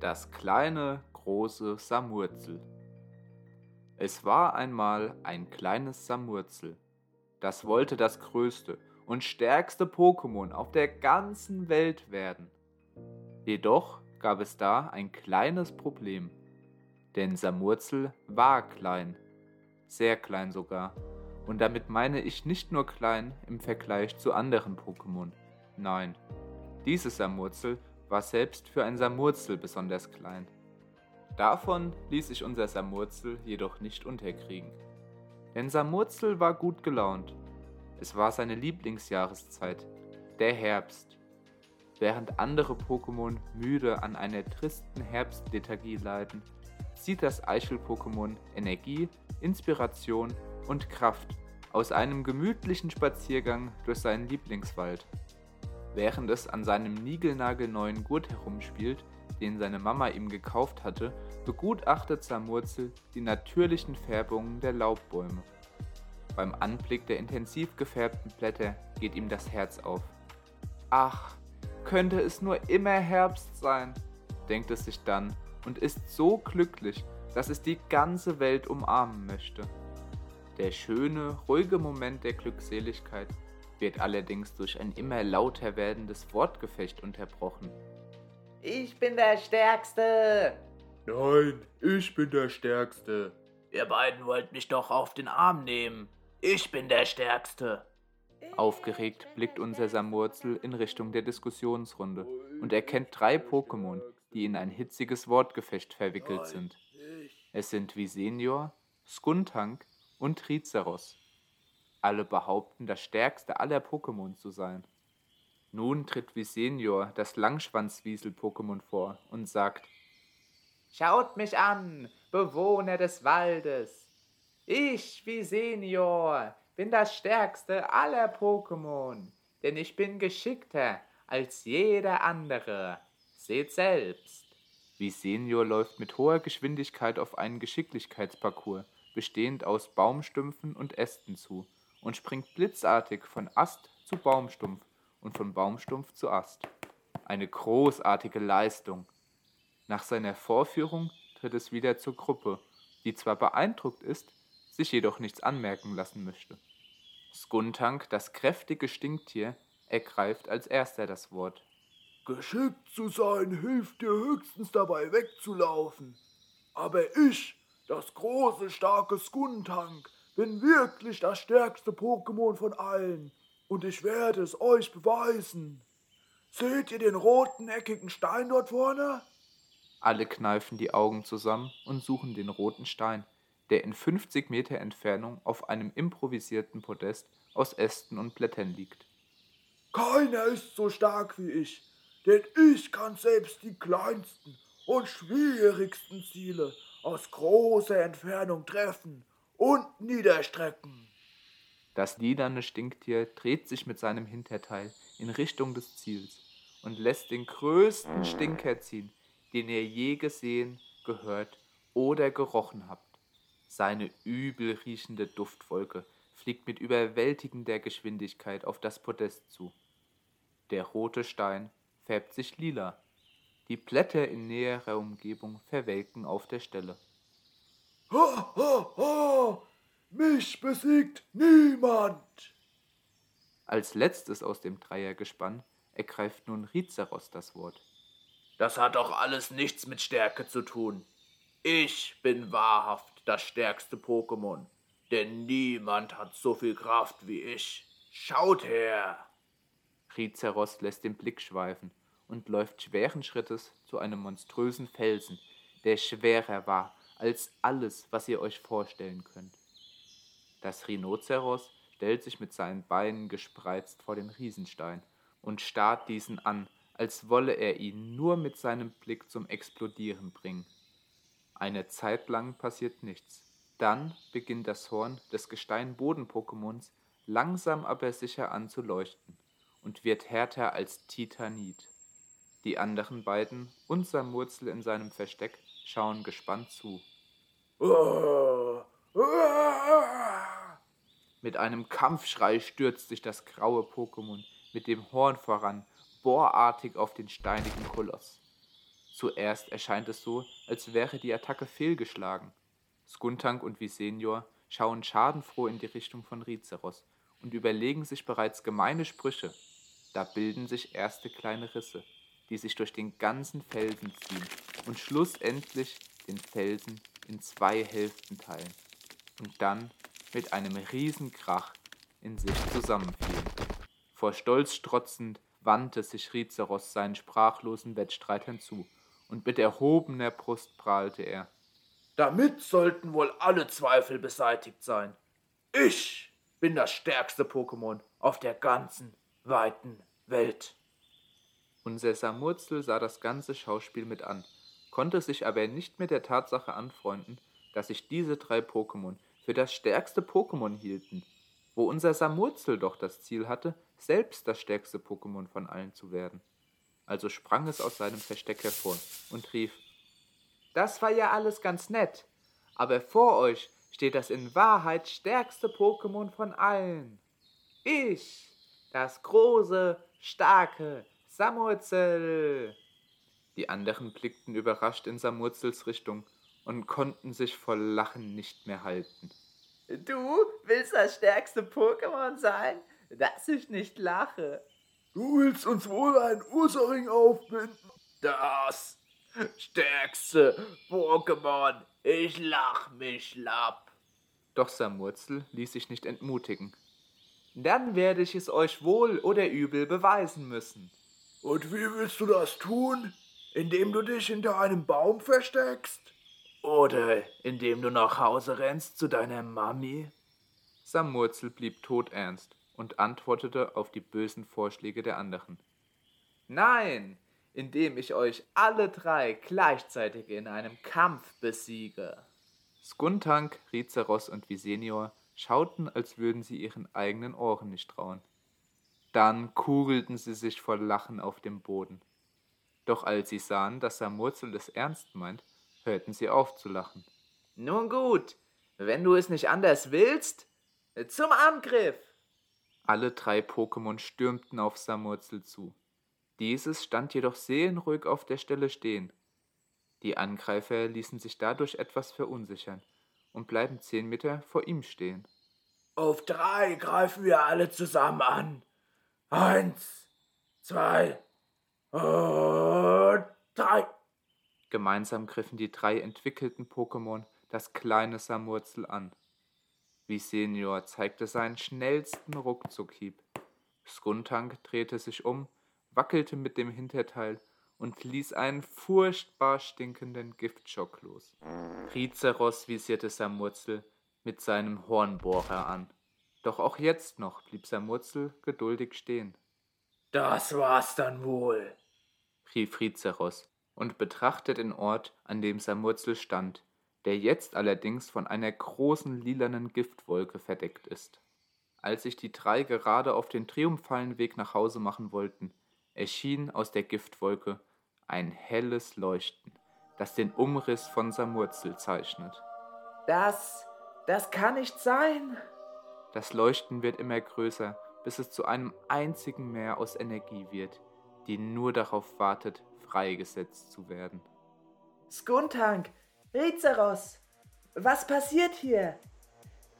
Das kleine, große Samurzel. Es war einmal ein kleines Samurzel. Das wollte das größte und stärkste Pokémon auf der ganzen Welt werden. Jedoch gab es da ein kleines Problem. Denn Samurzel war klein, sehr klein sogar. Und damit meine ich nicht nur klein im Vergleich zu anderen Pokémon. Nein, dieses Samurzel war selbst für ein Samurzel besonders klein. Davon ließ sich unser Samurzel jedoch nicht unterkriegen. Denn Samurzel war gut gelaunt. Es war seine Lieblingsjahreszeit, der Herbst. Während andere Pokémon müde an einer tristen Herbstlethargie leiden, zieht das Eichel-Pokémon Energie, Inspiration und Kraft aus einem gemütlichen Spaziergang durch seinen Lieblingswald. Während es an seinem niegelnagelneuen Gurt herumspielt, den seine Mama ihm gekauft hatte, begutachtet Samurzel die natürlichen Färbungen der Laubbäume. Beim Anblick der intensiv gefärbten Blätter geht ihm das Herz auf. Ach, könnte es nur immer Herbst sein, denkt es sich dann und ist so glücklich, dass es die ganze Welt umarmen möchte. Der schöne, ruhige Moment der Glückseligkeit wird allerdings durch ein immer lauter werdendes Wortgefecht unterbrochen. Ich bin der Stärkste! Nein, ich bin der Stärkste. Ihr beiden wollt mich doch auf den Arm nehmen. Ich bin der Stärkste. Aufgeregt blickt unser Samurzel in Richtung der Diskussionsrunde und erkennt drei Pokémon, die in ein hitziges Wortgefecht verwickelt sind. Es sind Visenior, Skuntank und Triceros. Alle behaupten, das stärkste aller Pokémon zu sein. Nun tritt Visenior, das Langschwanzwiesel-Pokémon, vor und sagt: Schaut mich an, Bewohner des Waldes. Ich, Visenior, bin das stärkste aller Pokémon, denn ich bin geschickter als jeder andere. Seht selbst. Visenior läuft mit hoher Geschwindigkeit auf einen Geschicklichkeitsparcours, bestehend aus Baumstümpfen und Ästen zu, und springt blitzartig von Ast zu Baumstumpf und von Baumstumpf zu Ast. Eine großartige Leistung. Nach seiner Vorführung tritt es wieder zur Gruppe, die zwar beeindruckt ist, sich jedoch nichts anmerken lassen möchte. Skuntank, das kräftige Stinktier, ergreift als erster das Wort. Geschickt zu sein hilft dir höchstens dabei wegzulaufen. Aber ich, das große, starke Skuntank, bin wirklich das stärkste Pokémon von allen und ich werde es euch beweisen. Seht ihr den roten, eckigen Stein dort vorne? Alle kneifen die Augen zusammen und suchen den roten Stein, der in 50 Meter Entfernung auf einem improvisierten Podest aus Ästen und Blättern liegt. Keiner ist so stark wie ich, denn ich kann selbst die kleinsten und schwierigsten Ziele aus großer Entfernung treffen und niederstrecken. Das liederne Stinktier dreht sich mit seinem Hinterteil in Richtung des Ziels und lässt den größten Stinker ziehen, den ihr je gesehen, gehört oder gerochen habt. Seine übel riechende Duftwolke fliegt mit überwältigender Geschwindigkeit auf das Podest zu. Der rote Stein färbt sich lila. Die Blätter in näherer Umgebung verwelken auf der Stelle. Ha, ha, ha! Mich besiegt niemand! Als letztes aus dem Dreiergespann ergreift nun Rizeros das Wort. Das hat doch alles nichts mit Stärke zu tun. Ich bin wahrhaft das stärkste Pokémon, denn niemand hat so viel Kraft wie ich. Schaut her! Rizeros lässt den Blick schweifen und läuft schweren Schrittes zu einem monströsen Felsen, der schwerer war als alles, was ihr euch vorstellen könnt. Das Rhinoceros stellt sich mit seinen Beinen gespreizt vor den Riesenstein und starrt diesen an, als wolle er ihn nur mit seinem Blick zum Explodieren bringen. Eine Zeit lang passiert nichts. Dann beginnt das Horn des Gestein-Boden-Pokémons langsam aber sicher an zu leuchten und wird härter als Titanit. Die anderen beiden und Samurzel in seinem Versteck schauen gespannt zu. Mit einem Kampfschrei stürzt sich das graue Pokémon mit dem Horn voran, bohrartig auf den steinigen Koloss. Zuerst erscheint es so, als wäre die Attacke fehlgeschlagen. Skuntank und Visenior schauen schadenfroh in die Richtung von Rizeros und überlegen sich bereits gemeine Sprüche. Da bilden sich erste kleine Risse, die sich durch den ganzen Felsen ziehen und schlussendlich den Felsen in zwei Hälften teilen und dann mit einem Riesenkrach in sich zusammenfielen. Vor Stolz strotzend wandte sich Rizeros seinen sprachlosen Wettstreitern zu, und mit erhobener Brust prahlte er. Damit sollten wohl alle Zweifel beseitigt sein. Ich bin das stärkste Pokémon auf der ganzen weiten Welt. Unser Samurzel sah das ganze Schauspiel mit an, konnte sich aber nicht mit der Tatsache anfreunden, dass sich diese drei Pokémon für das stärkste Pokémon hielten, wo unser Samurzel doch das Ziel hatte, selbst das stärkste Pokémon von allen zu werden. Also sprang es aus seinem Versteck hervor und rief Das war ja alles ganz nett, aber vor euch steht das in Wahrheit stärkste Pokémon von allen. Ich, das große, starke Samurzel. Die anderen blickten überrascht in Samurzels Richtung und konnten sich vor Lachen nicht mehr halten. Du willst das stärkste Pokémon sein? Dass ich nicht lache. Du willst uns wohl einen Ursaring aufbinden? Das stärkste Pokémon. Ich lach mich schlapp. Doch Samurzel ließ sich nicht entmutigen. Dann werde ich es euch wohl oder übel beweisen müssen. Und wie willst du das tun? Indem du dich hinter einem Baum versteckst? Oder indem du nach Hause rennst zu deiner Mami? Samurzel blieb todernst und antwortete auf die bösen Vorschläge der anderen. Nein, indem ich euch alle drei gleichzeitig in einem Kampf besiege. Skuntank, Rizeros und Visenior schauten, als würden sie ihren eigenen Ohren nicht trauen. Dann kugelten sie sich vor Lachen auf dem Boden. Doch als sie sahen, dass Samurzel es ernst meint, hörten sie auf zu lachen. Nun gut, wenn du es nicht anders willst, zum Angriff! Alle drei Pokémon stürmten auf Samurzel zu. Dieses stand jedoch seelenruhig auf der Stelle stehen. Die Angreifer ließen sich dadurch etwas verunsichern und bleiben zehn Meter vor ihm stehen. Auf drei greifen wir alle zusammen an. Eins, zwei und drei. Gemeinsam griffen die drei entwickelten Pokémon das kleine Samurzel an. Wie Senior zeigte seinen schnellsten Ruckzuckhieb. Skuntank drehte sich um, wackelte mit dem Hinterteil und ließ einen furchtbar stinkenden Giftschock los. Rizeros visierte Samurzel mit seinem Hornbohrer an. Doch auch jetzt noch blieb Samurzel geduldig stehen. Das war's dann wohl, rief Rizeros und betrachtete den Ort, an dem Samurzel stand, der jetzt allerdings von einer großen lilanen Giftwolke verdeckt ist. Als sich die drei gerade auf den triumphalen Weg nach Hause machen wollten, erschien aus der Giftwolke ein helles Leuchten, das den Umriss von Samurzel zeichnet. Das, das kann nicht sein. Das Leuchten wird immer größer, bis es zu einem einzigen Meer aus Energie wird, die nur darauf wartet, freigesetzt zu werden. Skuntank, Rizeros, was passiert hier?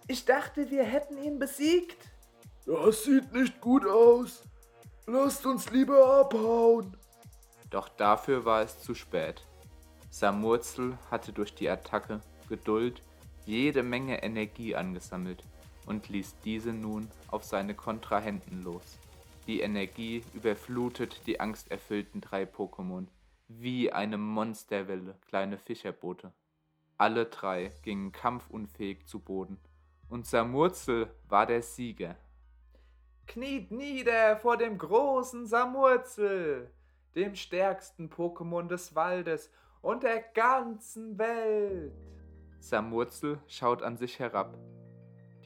Ich dachte, wir hätten ihn besiegt. Das sieht nicht gut aus. Lasst uns lieber abhauen. Doch dafür war es zu spät. Samurzel hatte durch die Attacke Geduld jede Menge Energie angesammelt und ließ diese nun auf seine Kontrahenten los. Die Energie überflutet die angsterfüllten drei Pokémon wie eine Monsterwelle kleine Fischerboote. Alle drei gingen kampfunfähig zu Boden, und Samurzel war der Sieger. Kniet nieder vor dem großen Samurzel, dem stärksten Pokémon des Waldes und der ganzen Welt. Samurzel schaut an sich herab.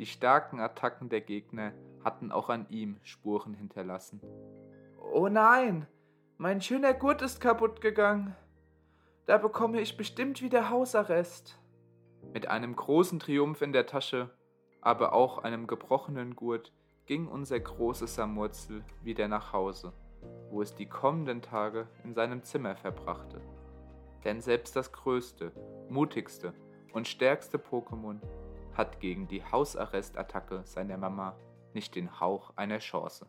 Die starken Attacken der Gegner hatten auch an ihm Spuren hinterlassen. Oh nein, mein schöner Gurt ist kaputt gegangen. Da bekomme ich bestimmt wieder Hausarrest. Mit einem großen Triumph in der Tasche, aber auch einem gebrochenen Gurt, ging unser großes Samurzel wieder nach Hause, wo es die kommenden Tage in seinem Zimmer verbrachte. Denn selbst das größte, mutigste und stärkste Pokémon hat gegen die Hausarrestattacke seiner Mama nicht den Hauch einer Chance.